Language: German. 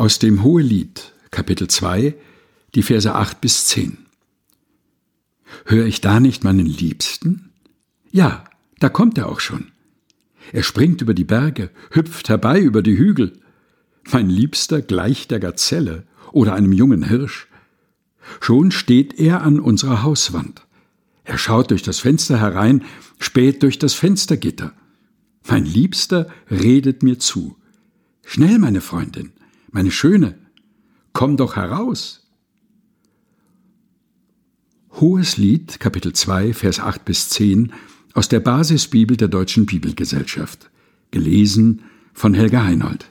Aus dem Hohelied, Kapitel 2, die Verse 8 bis 10. Hör ich da nicht meinen Liebsten? Ja, da kommt er auch schon. Er springt über die Berge, hüpft herbei über die Hügel. Mein Liebster gleicht der Gazelle oder einem jungen Hirsch. Schon steht er an unserer Hauswand. Er schaut durch das Fenster herein, späht durch das Fenstergitter. Mein Liebster redet mir zu. Schnell, meine Freundin, meine Schöne, komm doch heraus. Hohes Lied, Kapitel 2, Vers 8 bis 10 aus der Basisbibel der Deutschen Bibelgesellschaft. Gelesen von Helga Heinold.